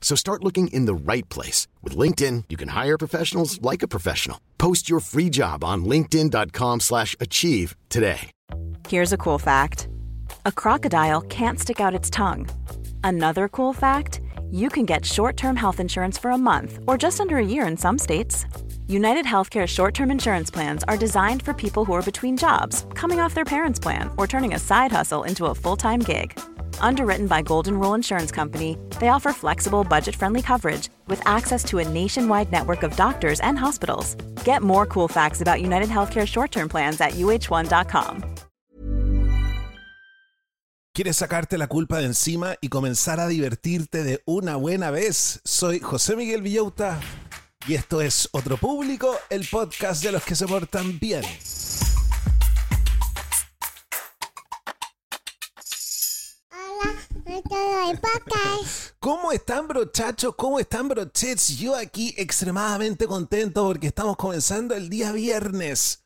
So start looking in the right place. With LinkedIn, you can hire professionals like a professional. Post your free job on linkedin.com slash achieve today. Here's a cool fact. A crocodile can't stick out its tongue. Another cool fact, you can get short-term health insurance for a month or just under a year in some states. United Healthcare short term insurance plans are designed for people who are between jobs, coming off their parents' plan, or turning a side hustle into a full time gig. Underwritten by Golden Rule Insurance Company, they offer flexible, budget friendly coverage with access to a nationwide network of doctors and hospitals. Get more cool facts about United Healthcare short term plans at uh1.com. ¿Quieres sacarte la culpa de encima y comenzar a divertirte de una buena vez? Soy José Miguel Villauta y esto es Otro Público, el podcast de los que se portan bien. ¿Cómo están brochachos? ¿Cómo están brochets? Yo aquí extremadamente contento porque estamos comenzando el día viernes.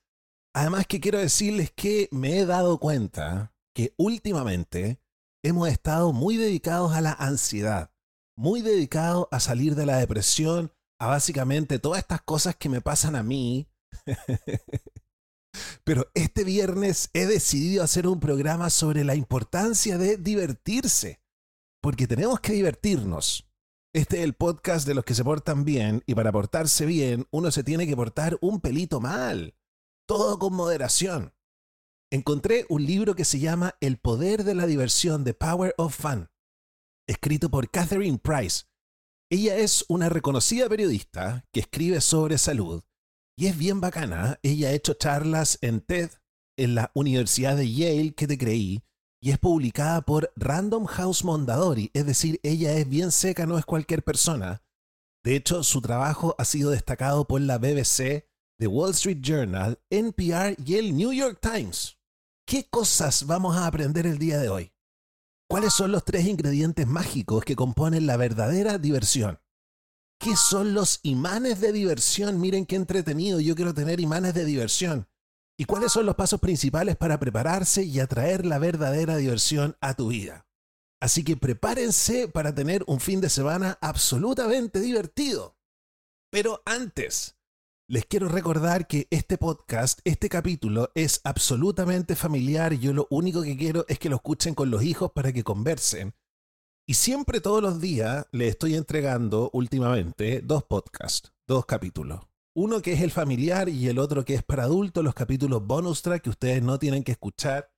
Además que quiero decirles que me he dado cuenta que últimamente hemos estado muy dedicados a la ansiedad, muy dedicados a salir de la depresión, a básicamente todas estas cosas que me pasan a mí. Pero este viernes he decidido hacer un programa sobre la importancia de divertirse, porque tenemos que divertirnos. Este es el podcast de los que se portan bien y para portarse bien uno se tiene que portar un pelito mal, todo con moderación. Encontré un libro que se llama El poder de la diversión, The Power of Fun, escrito por Catherine Price, ella es una reconocida periodista que escribe sobre salud y es bien bacana. Ella ha hecho charlas en TED, en la Universidad de Yale, que te creí, y es publicada por Random House Mondadori, es decir, ella es bien seca, no es cualquier persona. De hecho, su trabajo ha sido destacado por la BBC, The Wall Street Journal, NPR y el New York Times. ¿Qué cosas vamos a aprender el día de hoy? ¿Cuáles son los tres ingredientes mágicos que componen la verdadera diversión? ¿Qué son los imanes de diversión? Miren qué entretenido, yo quiero tener imanes de diversión. ¿Y cuáles son los pasos principales para prepararse y atraer la verdadera diversión a tu vida? Así que prepárense para tener un fin de semana absolutamente divertido. Pero antes, les quiero recordar que este podcast, este capítulo es absolutamente familiar yo lo único que quiero es que lo escuchen con los hijos para que conversen. Y siempre todos los días les estoy entregando últimamente dos podcasts, dos capítulos. Uno que es el familiar y el otro que es para adultos, los capítulos bonus track que ustedes no tienen que escuchar.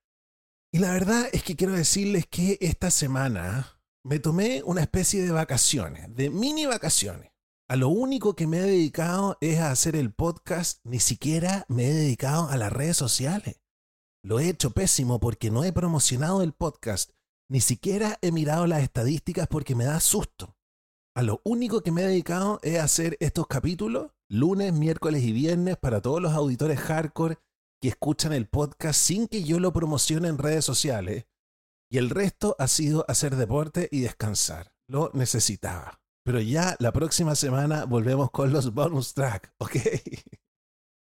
Y la verdad es que quiero decirles que esta semana me tomé una especie de vacaciones, de mini vacaciones a lo único que me he dedicado es a hacer el podcast, ni siquiera me he dedicado a las redes sociales. Lo he hecho pésimo porque no he promocionado el podcast, ni siquiera he mirado las estadísticas porque me da susto. A lo único que me he dedicado es hacer estos capítulos, lunes, miércoles y viernes, para todos los auditores hardcore que escuchan el podcast sin que yo lo promocione en redes sociales. Y el resto ha sido hacer deporte y descansar. Lo necesitaba. Pero ya la próxima semana volvemos con los bonus track, ¿ok?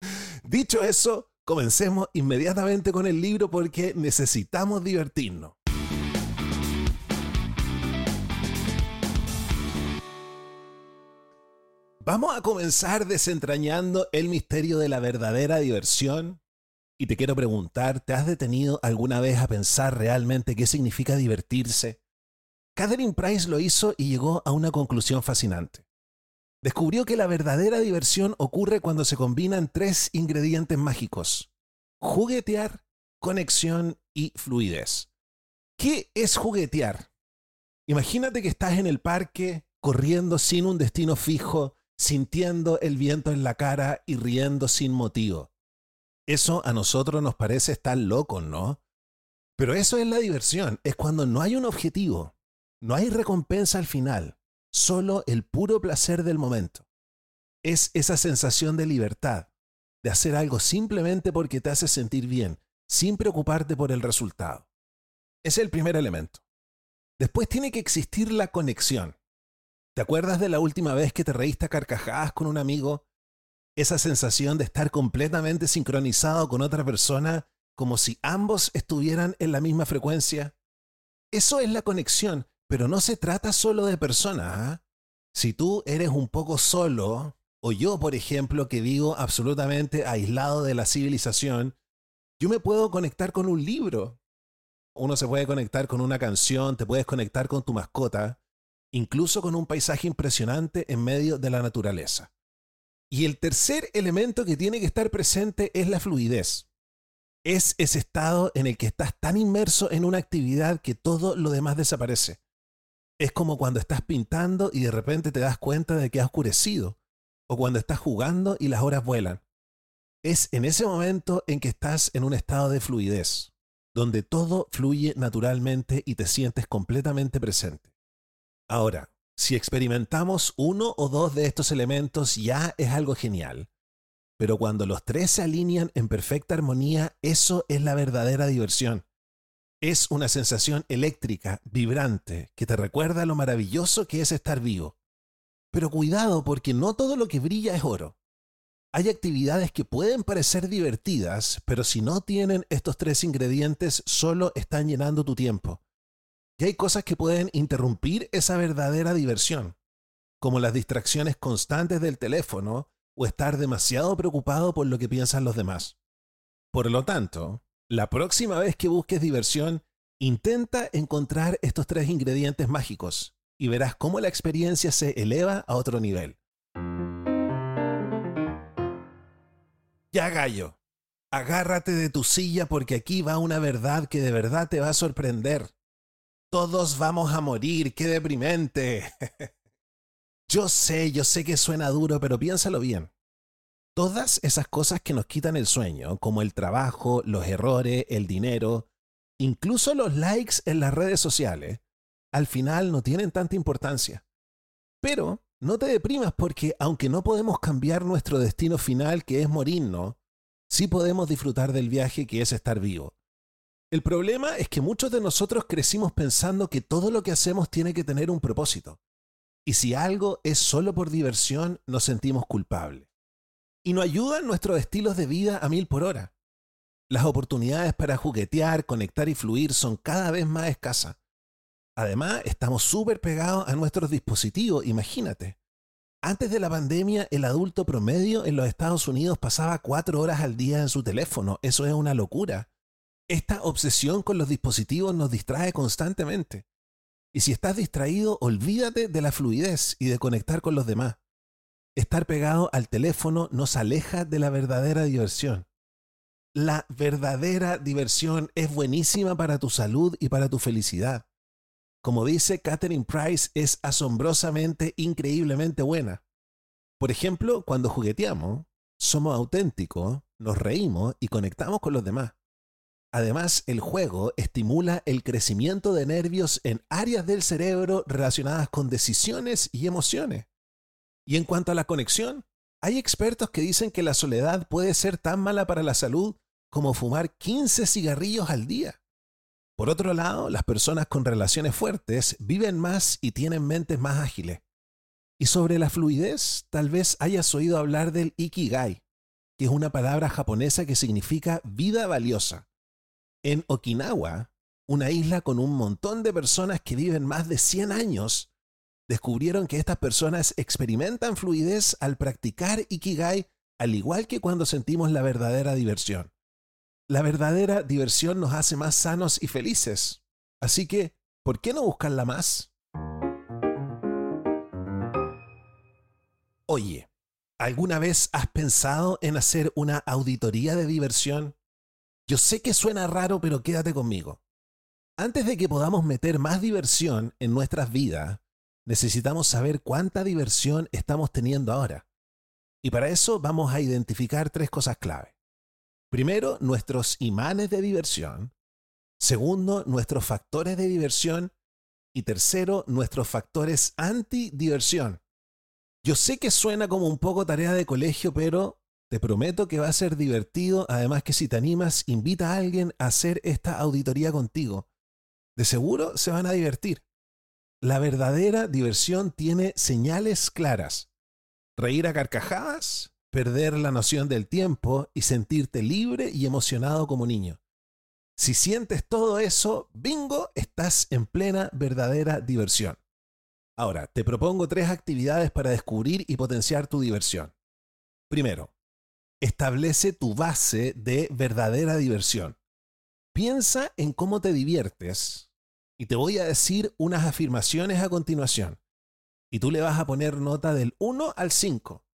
Dicho eso, comencemos inmediatamente con el libro porque necesitamos divertirnos. Vamos a comenzar desentrañando el misterio de la verdadera diversión. Y te quiero preguntar, ¿te has detenido alguna vez a pensar realmente qué significa divertirse? Catherine Price lo hizo y llegó a una conclusión fascinante. Descubrió que la verdadera diversión ocurre cuando se combinan tres ingredientes mágicos. Juguetear, conexión y fluidez. ¿Qué es juguetear? Imagínate que estás en el parque corriendo sin un destino fijo, sintiendo el viento en la cara y riendo sin motivo. Eso a nosotros nos parece estar loco, ¿no? Pero eso es la diversión, es cuando no hay un objetivo, no hay recompensa al final, solo el puro placer del momento. Es esa sensación de libertad, de hacer algo simplemente porque te hace sentir bien, sin preocuparte por el resultado. Es el primer elemento. Después tiene que existir la conexión. ¿Te acuerdas de la última vez que te reíste a carcajadas con un amigo? Esa sensación de estar completamente sincronizado con otra persona como si ambos estuvieran en la misma frecuencia. Eso es la conexión, pero no se trata solo de personas. ¿ah? Si tú eres un poco solo, o yo, por ejemplo, que vivo absolutamente aislado de la civilización, yo me puedo conectar con un libro. Uno se puede conectar con una canción, te puedes conectar con tu mascota, incluso con un paisaje impresionante en medio de la naturaleza. Y el tercer elemento que tiene que estar presente es la fluidez. Es ese estado en el que estás tan inmerso en una actividad que todo lo demás desaparece. Es como cuando estás pintando y de repente te das cuenta de que ha oscurecido, o cuando estás jugando y las horas vuelan. Es en ese momento en que estás en un estado de fluidez, donde todo fluye naturalmente y te sientes completamente presente. Ahora, si experimentamos uno o dos de estos elementos ya es algo genial. Pero cuando los tres se alinean en perfecta armonía, eso es la verdadera diversión. Es una sensación eléctrica, vibrante, que te recuerda lo maravilloso que es estar vivo. Pero cuidado porque no todo lo que brilla es oro. Hay actividades que pueden parecer divertidas, pero si no tienen estos tres ingredientes, solo están llenando tu tiempo. Y hay cosas que pueden interrumpir esa verdadera diversión, como las distracciones constantes del teléfono o estar demasiado preocupado por lo que piensan los demás. Por lo tanto, la próxima vez que busques diversión, intenta encontrar estos tres ingredientes mágicos y verás cómo la experiencia se eleva a otro nivel. Ya gallo, agárrate de tu silla porque aquí va una verdad que de verdad te va a sorprender. Todos vamos a morir, qué deprimente. yo sé, yo sé que suena duro, pero piénsalo bien. Todas esas cosas que nos quitan el sueño, como el trabajo, los errores, el dinero, incluso los likes en las redes sociales, al final no tienen tanta importancia. Pero no te deprimas porque aunque no podemos cambiar nuestro destino final, que es morirnos, sí podemos disfrutar del viaje que es estar vivo. El problema es que muchos de nosotros crecimos pensando que todo lo que hacemos tiene que tener un propósito. Y si algo es solo por diversión, nos sentimos culpables. Y no ayudan nuestros estilos de vida a mil por hora. Las oportunidades para juguetear, conectar y fluir son cada vez más escasas. Además, estamos súper pegados a nuestros dispositivos, imagínate. Antes de la pandemia, el adulto promedio en los Estados Unidos pasaba cuatro horas al día en su teléfono. Eso es una locura. Esta obsesión con los dispositivos nos distrae constantemente. Y si estás distraído, olvídate de la fluidez y de conectar con los demás. Estar pegado al teléfono nos aleja de la verdadera diversión. La verdadera diversión es buenísima para tu salud y para tu felicidad. Como dice Catherine Price, es asombrosamente, increíblemente buena. Por ejemplo, cuando jugueteamos, somos auténticos, nos reímos y conectamos con los demás. Además, el juego estimula el crecimiento de nervios en áreas del cerebro relacionadas con decisiones y emociones. Y en cuanto a la conexión, hay expertos que dicen que la soledad puede ser tan mala para la salud como fumar 15 cigarrillos al día. Por otro lado, las personas con relaciones fuertes viven más y tienen mentes más ágiles. Y sobre la fluidez, tal vez hayas oído hablar del ikigai, que es una palabra japonesa que significa vida valiosa. En Okinawa, una isla con un montón de personas que viven más de 100 años, descubrieron que estas personas experimentan fluidez al practicar Ikigai al igual que cuando sentimos la verdadera diversión. La verdadera diversión nos hace más sanos y felices. Así que, ¿por qué no buscarla más? Oye, ¿alguna vez has pensado en hacer una auditoría de diversión? Yo sé que suena raro, pero quédate conmigo. Antes de que podamos meter más diversión en nuestras vidas, necesitamos saber cuánta diversión estamos teniendo ahora. Y para eso vamos a identificar tres cosas clave. Primero, nuestros imanes de diversión. Segundo, nuestros factores de diversión. Y tercero, nuestros factores anti-diversión. Yo sé que suena como un poco tarea de colegio, pero te prometo que va a ser divertido. Además que si te animas, invita a alguien a hacer esta auditoría contigo. De seguro se van a divertir. La verdadera diversión tiene señales claras. Reír a carcajadas, perder la noción del tiempo y sentirte libre y emocionado como niño. Si sientes todo eso, bingo, estás en plena verdadera diversión. Ahora, te propongo tres actividades para descubrir y potenciar tu diversión. Primero, establece tu base de verdadera diversión. Piensa en cómo te diviertes y te voy a decir unas afirmaciones a continuación. Y tú le vas a poner nota del 1 al 5,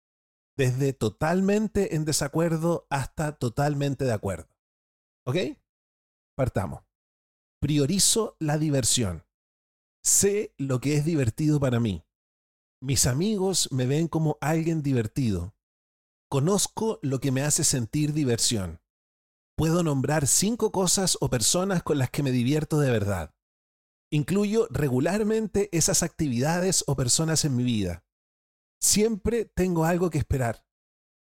desde totalmente en desacuerdo hasta totalmente de acuerdo. ¿Ok? Partamos. Priorizo la diversión. Sé lo que es divertido para mí. Mis amigos me ven como alguien divertido. Conozco lo que me hace sentir diversión. Puedo nombrar cinco cosas o personas con las que me divierto de verdad. Incluyo regularmente esas actividades o personas en mi vida. Siempre tengo algo que esperar.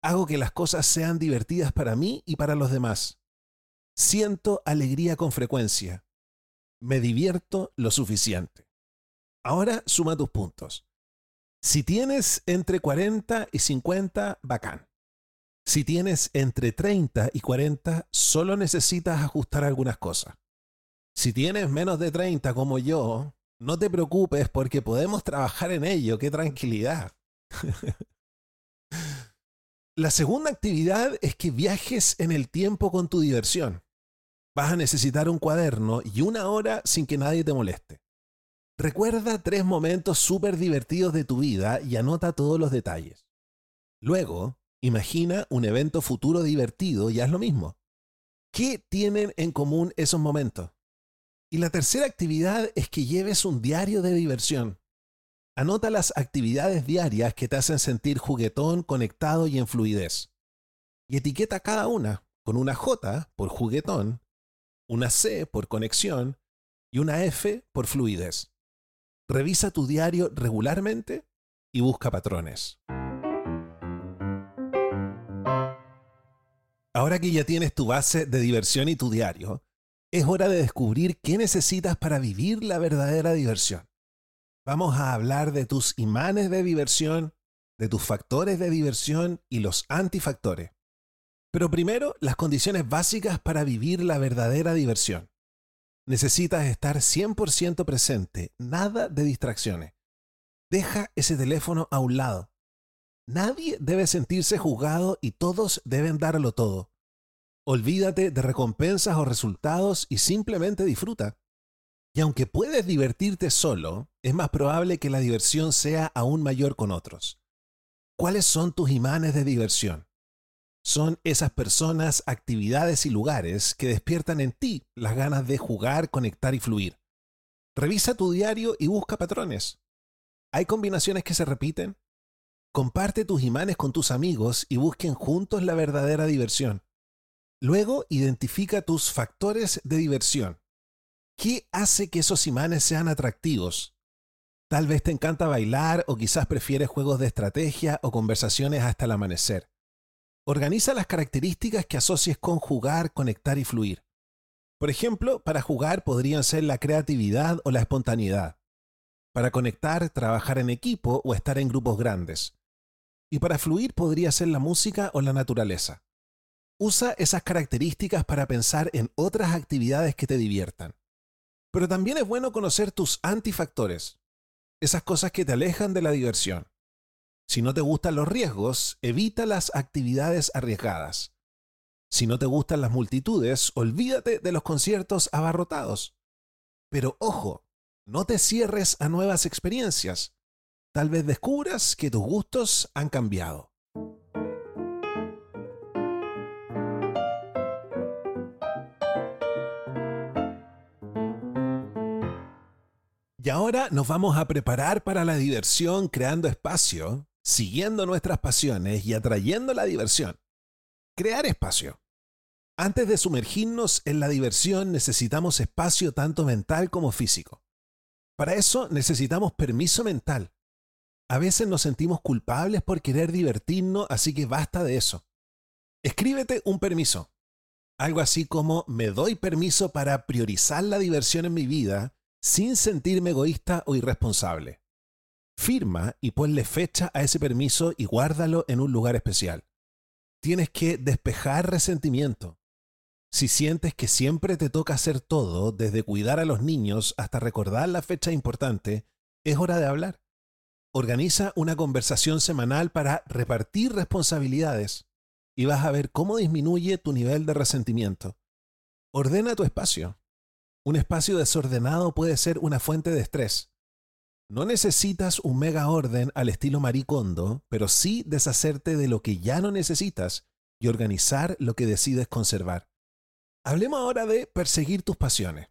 Hago que las cosas sean divertidas para mí y para los demás. Siento alegría con frecuencia. Me divierto lo suficiente. Ahora suma tus puntos. Si tienes entre 40 y 50, bacán. Si tienes entre 30 y 40, solo necesitas ajustar algunas cosas. Si tienes menos de 30 como yo, no te preocupes porque podemos trabajar en ello. ¡Qué tranquilidad! La segunda actividad es que viajes en el tiempo con tu diversión. Vas a necesitar un cuaderno y una hora sin que nadie te moleste. Recuerda tres momentos súper divertidos de tu vida y anota todos los detalles. Luego, imagina un evento futuro divertido y haz lo mismo. ¿Qué tienen en común esos momentos? Y la tercera actividad es que lleves un diario de diversión. Anota las actividades diarias que te hacen sentir juguetón, conectado y en fluidez. Y etiqueta cada una con una J por juguetón, una C por conexión y una F por fluidez. Revisa tu diario regularmente y busca patrones. Ahora que ya tienes tu base de diversión y tu diario, es hora de descubrir qué necesitas para vivir la verdadera diversión. Vamos a hablar de tus imanes de diversión, de tus factores de diversión y los antifactores. Pero primero, las condiciones básicas para vivir la verdadera diversión. Necesitas estar 100% presente, nada de distracciones. Deja ese teléfono a un lado. Nadie debe sentirse juzgado y todos deben darlo todo. Olvídate de recompensas o resultados y simplemente disfruta. Y aunque puedes divertirte solo, es más probable que la diversión sea aún mayor con otros. ¿Cuáles son tus imanes de diversión? Son esas personas, actividades y lugares que despiertan en ti las ganas de jugar, conectar y fluir. Revisa tu diario y busca patrones. ¿Hay combinaciones que se repiten? Comparte tus imanes con tus amigos y busquen juntos la verdadera diversión. Luego identifica tus factores de diversión. ¿Qué hace que esos imanes sean atractivos? Tal vez te encanta bailar o quizás prefieres juegos de estrategia o conversaciones hasta el amanecer. Organiza las características que asocies con jugar, conectar y fluir. Por ejemplo, para jugar podrían ser la creatividad o la espontaneidad. Para conectar, trabajar en equipo o estar en grupos grandes. Y para fluir podría ser la música o la naturaleza. Usa esas características para pensar en otras actividades que te diviertan. Pero también es bueno conocer tus antifactores, esas cosas que te alejan de la diversión. Si no te gustan los riesgos, evita las actividades arriesgadas. Si no te gustan las multitudes, olvídate de los conciertos abarrotados. Pero ojo, no te cierres a nuevas experiencias. Tal vez descubras que tus gustos han cambiado. Y ahora nos vamos a preparar para la diversión creando espacio, siguiendo nuestras pasiones y atrayendo la diversión. Crear espacio. Antes de sumergirnos en la diversión necesitamos espacio tanto mental como físico. Para eso necesitamos permiso mental. A veces nos sentimos culpables por querer divertirnos, así que basta de eso. Escríbete un permiso. Algo así como me doy permiso para priorizar la diversión en mi vida sin sentirme egoísta o irresponsable. Firma y ponle fecha a ese permiso y guárdalo en un lugar especial. Tienes que despejar resentimiento. Si sientes que siempre te toca hacer todo, desde cuidar a los niños hasta recordar la fecha importante, es hora de hablar. Organiza una conversación semanal para repartir responsabilidades y vas a ver cómo disminuye tu nivel de resentimiento. Ordena tu espacio. Un espacio desordenado puede ser una fuente de estrés. No necesitas un mega orden al estilo maricondo, pero sí deshacerte de lo que ya no necesitas y organizar lo que decides conservar. Hablemos ahora de perseguir tus pasiones.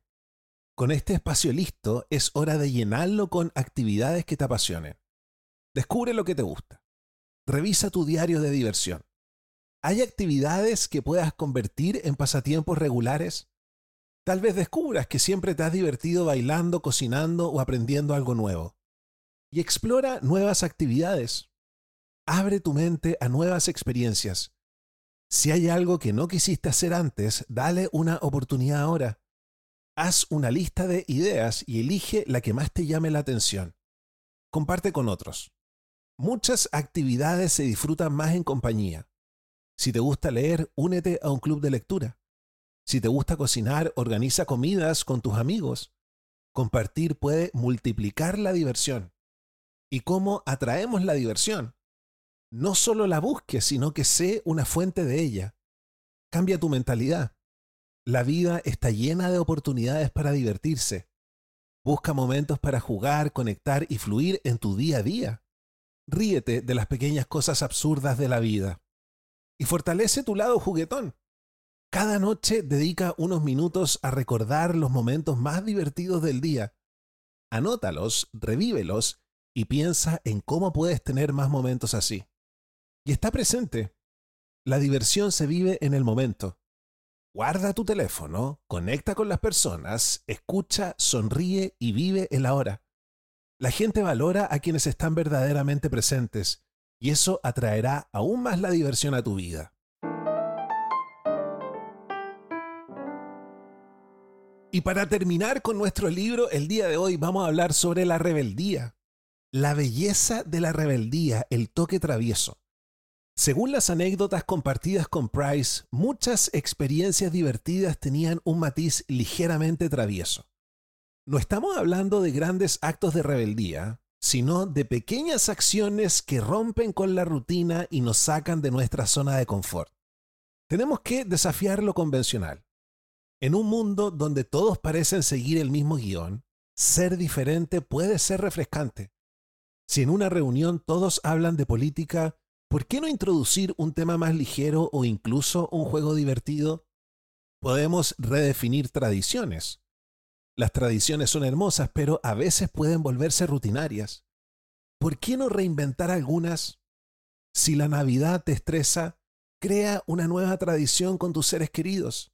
Con este espacio listo es hora de llenarlo con actividades que te apasionen. Descubre lo que te gusta. Revisa tu diario de diversión. ¿Hay actividades que puedas convertir en pasatiempos regulares? Tal vez descubras que siempre te has divertido bailando, cocinando o aprendiendo algo nuevo. Y explora nuevas actividades. Abre tu mente a nuevas experiencias. Si hay algo que no quisiste hacer antes, dale una oportunidad ahora. Haz una lista de ideas y elige la que más te llame la atención. Comparte con otros. Muchas actividades se disfrutan más en compañía. Si te gusta leer, únete a un club de lectura. Si te gusta cocinar, organiza comidas con tus amigos. Compartir puede multiplicar la diversión. ¿Y cómo atraemos la diversión? No solo la busques, sino que sé una fuente de ella. Cambia tu mentalidad. La vida está llena de oportunidades para divertirse. Busca momentos para jugar, conectar y fluir en tu día a día. Ríete de las pequeñas cosas absurdas de la vida. Y fortalece tu lado juguetón. Cada noche dedica unos minutos a recordar los momentos más divertidos del día. Anótalos, revívelos y piensa en cómo puedes tener más momentos así. Y está presente. La diversión se vive en el momento. Guarda tu teléfono, conecta con las personas, escucha, sonríe y vive el ahora. La gente valora a quienes están verdaderamente presentes y eso atraerá aún más la diversión a tu vida. Y para terminar con nuestro libro, el día de hoy vamos a hablar sobre la rebeldía. La belleza de la rebeldía, el toque travieso. Según las anécdotas compartidas con Price, muchas experiencias divertidas tenían un matiz ligeramente travieso. No estamos hablando de grandes actos de rebeldía, sino de pequeñas acciones que rompen con la rutina y nos sacan de nuestra zona de confort. Tenemos que desafiar lo convencional. En un mundo donde todos parecen seguir el mismo guion, ser diferente puede ser refrescante. Si en una reunión todos hablan de política, ¿por qué no introducir un tema más ligero o incluso un juego divertido? Podemos redefinir tradiciones. Las tradiciones son hermosas, pero a veces pueden volverse rutinarias. ¿Por qué no reinventar algunas? Si la Navidad te estresa, crea una nueva tradición con tus seres queridos.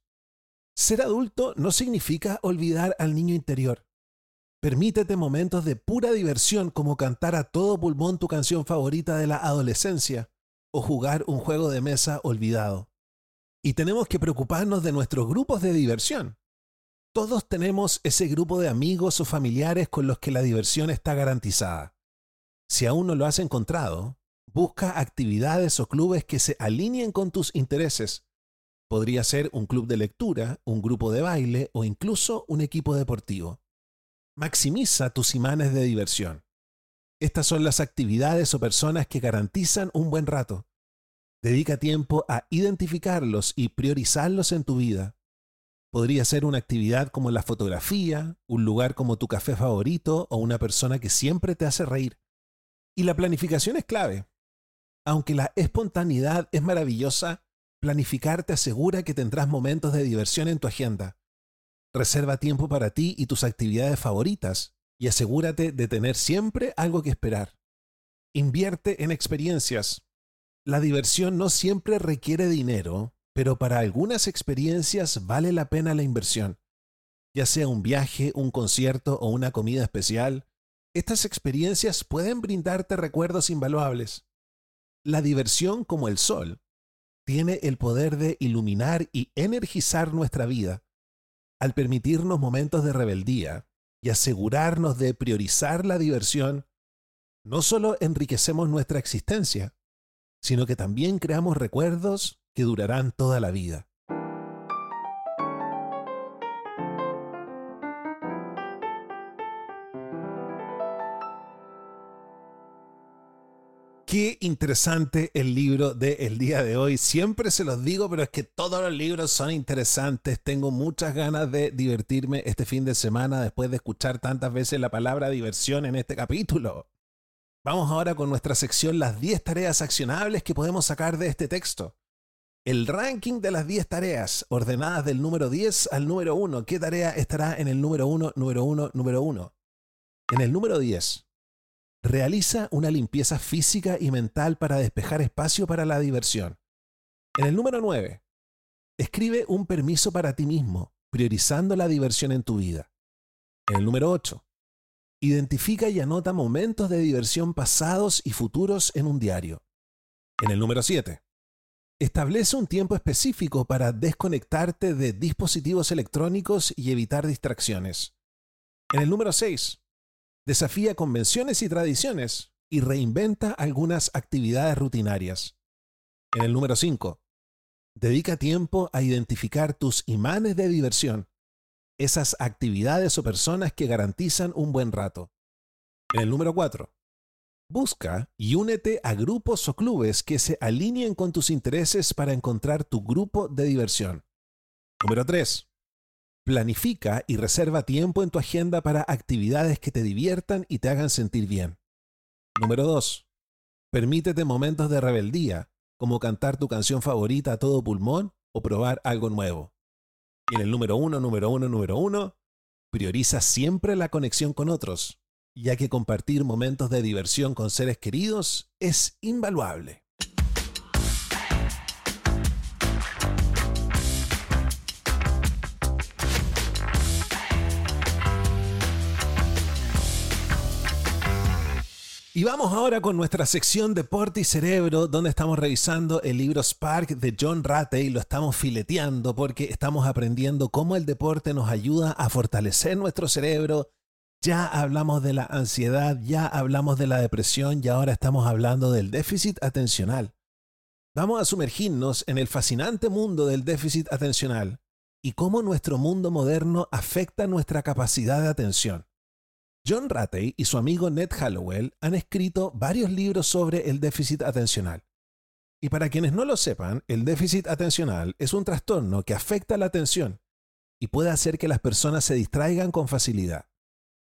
Ser adulto no significa olvidar al niño interior. Permítete momentos de pura diversión como cantar a todo pulmón tu canción favorita de la adolescencia o jugar un juego de mesa olvidado. Y tenemos que preocuparnos de nuestros grupos de diversión. Todos tenemos ese grupo de amigos o familiares con los que la diversión está garantizada. Si aún no lo has encontrado, busca actividades o clubes que se alineen con tus intereses Podría ser un club de lectura, un grupo de baile o incluso un equipo deportivo. Maximiza tus imanes de diversión. Estas son las actividades o personas que garantizan un buen rato. Dedica tiempo a identificarlos y priorizarlos en tu vida. Podría ser una actividad como la fotografía, un lugar como tu café favorito o una persona que siempre te hace reír. Y la planificación es clave. Aunque la espontaneidad es maravillosa, Planificar te asegura que tendrás momentos de diversión en tu agenda. Reserva tiempo para ti y tus actividades favoritas y asegúrate de tener siempre algo que esperar. Invierte en experiencias. La diversión no siempre requiere dinero, pero para algunas experiencias vale la pena la inversión. Ya sea un viaje, un concierto o una comida especial, estas experiencias pueden brindarte recuerdos invaluables. La diversión, como el sol, tiene el poder de iluminar y energizar nuestra vida. Al permitirnos momentos de rebeldía y asegurarnos de priorizar la diversión, no solo enriquecemos nuestra existencia, sino que también creamos recuerdos que durarán toda la vida. Qué interesante el libro del día de hoy. Siempre se los digo, pero es que todos los libros son interesantes. Tengo muchas ganas de divertirme este fin de semana después de escuchar tantas veces la palabra diversión en este capítulo. Vamos ahora con nuestra sección Las 10 tareas accionables que podemos sacar de este texto. El ranking de las 10 tareas, ordenadas del número 10 al número 1. ¿Qué tarea estará en el número 1, número 1, número 1? En el número 10, Realiza una limpieza física y mental para despejar espacio para la diversión. En el número 9. Escribe un permiso para ti mismo, priorizando la diversión en tu vida. En el número 8. Identifica y anota momentos de diversión pasados y futuros en un diario. En el número 7. Establece un tiempo específico para desconectarte de dispositivos electrónicos y evitar distracciones. En el número 6 desafía convenciones y tradiciones y reinventa algunas actividades rutinarias. En el número 5, dedica tiempo a identificar tus imanes de diversión, esas actividades o personas que garantizan un buen rato. En el número 4, busca y únete a grupos o clubes que se alineen con tus intereses para encontrar tu grupo de diversión. Número 3. Planifica y reserva tiempo en tu agenda para actividades que te diviertan y te hagan sentir bien. Número 2. Permítete momentos de rebeldía, como cantar tu canción favorita a todo pulmón o probar algo nuevo. Y en el número 1, número 1, número 1, prioriza siempre la conexión con otros, ya que compartir momentos de diversión con seres queridos es invaluable. Y vamos ahora con nuestra sección Deporte y Cerebro, donde estamos revisando el libro Spark de John Ratey. Lo estamos fileteando porque estamos aprendiendo cómo el deporte nos ayuda a fortalecer nuestro cerebro. Ya hablamos de la ansiedad, ya hablamos de la depresión y ahora estamos hablando del déficit atencional. Vamos a sumergirnos en el fascinante mundo del déficit atencional y cómo nuestro mundo moderno afecta nuestra capacidad de atención. John Ratey y su amigo Ned Hallowell han escrito varios libros sobre el déficit atencional. Y para quienes no lo sepan, el déficit atencional es un trastorno que afecta la atención y puede hacer que las personas se distraigan con facilidad.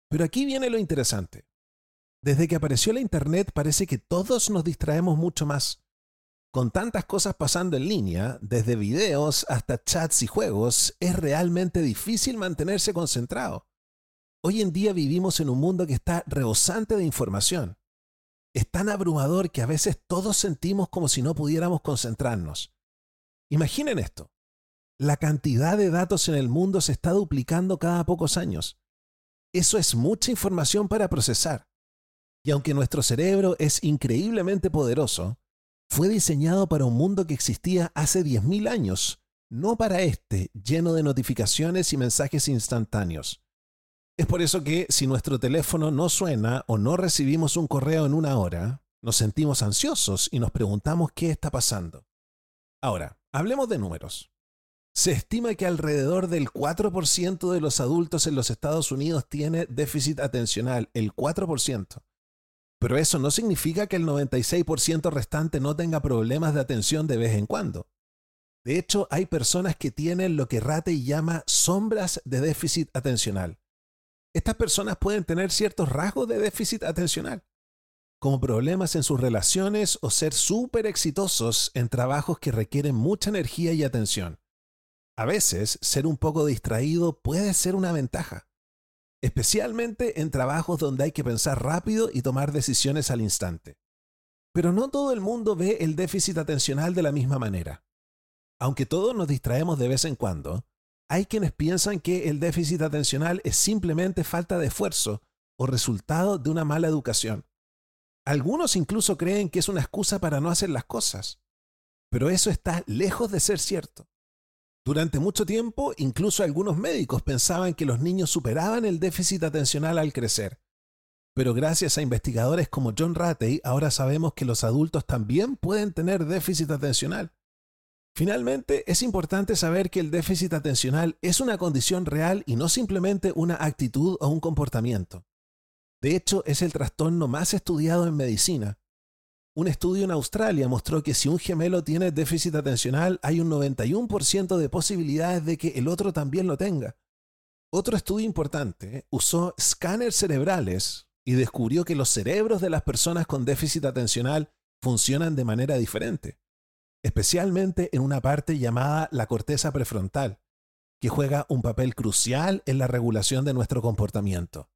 Pero aquí viene lo interesante. Desde que apareció la Internet parece que todos nos distraemos mucho más. Con tantas cosas pasando en línea, desde videos hasta chats y juegos, es realmente difícil mantenerse concentrado. Hoy en día vivimos en un mundo que está rebosante de información. Es tan abrumador que a veces todos sentimos como si no pudiéramos concentrarnos. Imaginen esto. La cantidad de datos en el mundo se está duplicando cada pocos años. Eso es mucha información para procesar. Y aunque nuestro cerebro es increíblemente poderoso, fue diseñado para un mundo que existía hace 10.000 años, no para este, lleno de notificaciones y mensajes instantáneos. Es por eso que si nuestro teléfono no suena o no recibimos un correo en una hora, nos sentimos ansiosos y nos preguntamos qué está pasando. Ahora, hablemos de números. Se estima que alrededor del 4% de los adultos en los Estados Unidos tiene déficit atencional, el 4%. Pero eso no significa que el 96% restante no tenga problemas de atención de vez en cuando. De hecho, hay personas que tienen lo que Rate llama sombras de déficit atencional estas personas pueden tener ciertos rasgos de déficit atencional, como problemas en sus relaciones o ser súper exitosos en trabajos que requieren mucha energía y atención. A veces, ser un poco distraído puede ser una ventaja. especialmente en trabajos donde hay que pensar rápido y tomar decisiones al instante. Pero no todo el mundo ve el déficit atencional de la misma manera. Aunque todos nos distraemos de vez en cuando, hay quienes piensan que el déficit atencional es simplemente falta de esfuerzo o resultado de una mala educación. Algunos incluso creen que es una excusa para no hacer las cosas. Pero eso está lejos de ser cierto. Durante mucho tiempo, incluso algunos médicos pensaban que los niños superaban el déficit atencional al crecer. Pero gracias a investigadores como John Ratey, ahora sabemos que los adultos también pueden tener déficit atencional. Finalmente, es importante saber que el déficit atencional es una condición real y no simplemente una actitud o un comportamiento. De hecho, es el trastorno más estudiado en medicina un estudio en Australia mostró que si un gemelo tiene déficit atencional, hay un 91% de posibilidades de que el otro también lo tenga. Otro estudio importante usó escáneres cerebrales y descubrió que los cerebros de las personas con déficit atencional funcionan de manera diferente, especialmente en una parte llamada la corteza prefrontal, que juega un papel crucial en la regulación de nuestro comportamiento.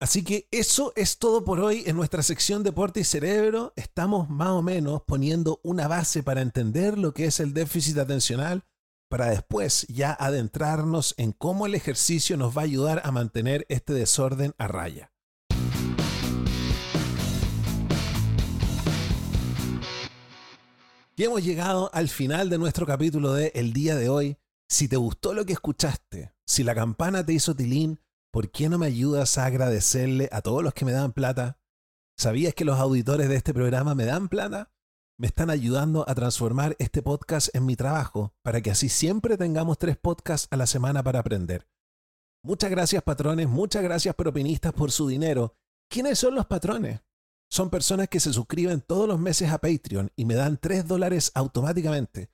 Así que eso es todo por hoy en nuestra sección Deporte y Cerebro. Estamos más o menos poniendo una base para entender lo que es el déficit atencional, para después ya adentrarnos en cómo el ejercicio nos va a ayudar a mantener este desorden a raya. Y hemos llegado al final de nuestro capítulo de El día de hoy. Si te gustó lo que escuchaste, si la campana te hizo tilín, ¿por qué no me ayudas a agradecerle a todos los que me dan plata? ¿Sabías que los auditores de este programa me dan plata? Me están ayudando a transformar este podcast en mi trabajo para que así siempre tengamos tres podcasts a la semana para aprender. Muchas gracias patrones, muchas gracias propinistas por su dinero. ¿Quiénes son los patrones? Son personas que se suscriben todos los meses a Patreon y me dan tres dólares automáticamente.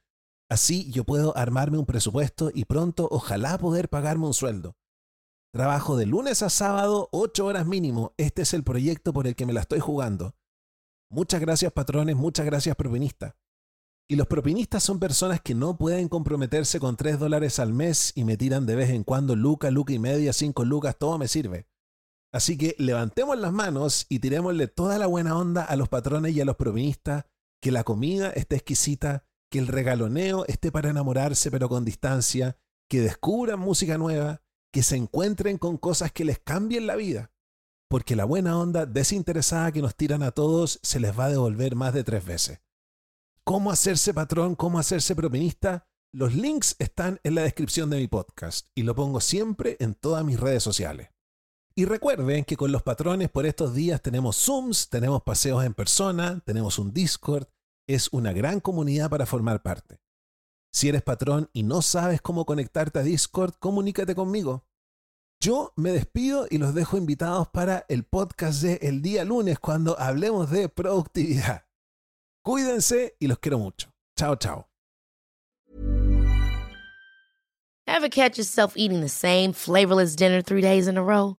Así yo puedo armarme un presupuesto y pronto ojalá poder pagarme un sueldo. Trabajo de lunes a sábado, 8 horas mínimo. Este es el proyecto por el que me la estoy jugando. Muchas gracias patrones, muchas gracias propinistas. Y los propinistas son personas que no pueden comprometerse con 3 dólares al mes y me tiran de vez en cuando luca, luca y media, 5 lucas, todo me sirve. Así que levantemos las manos y tirémosle toda la buena onda a los patrones y a los propinistas, que la comida esté exquisita, que el regaloneo esté para enamorarse pero con distancia, que descubran música nueva, que se encuentren con cosas que les cambien la vida, porque la buena onda desinteresada que nos tiran a todos se les va a devolver más de tres veces. ¿Cómo hacerse patrón? ¿Cómo hacerse propinista? Los links están en la descripción de mi podcast y lo pongo siempre en todas mis redes sociales. Y recuerden que con los patrones por estos días tenemos Zooms, tenemos paseos en persona, tenemos un Discord, es una gran comunidad para formar parte. Si eres patrón y no sabes cómo conectarte a Discord, comunícate conmigo. Yo me despido y los dejo invitados para el podcast de el día lunes cuando hablemos de productividad. Cuídense y los quiero mucho. Chao, chao. Ever catch yourself eating the same flavorless dinner three days in a row?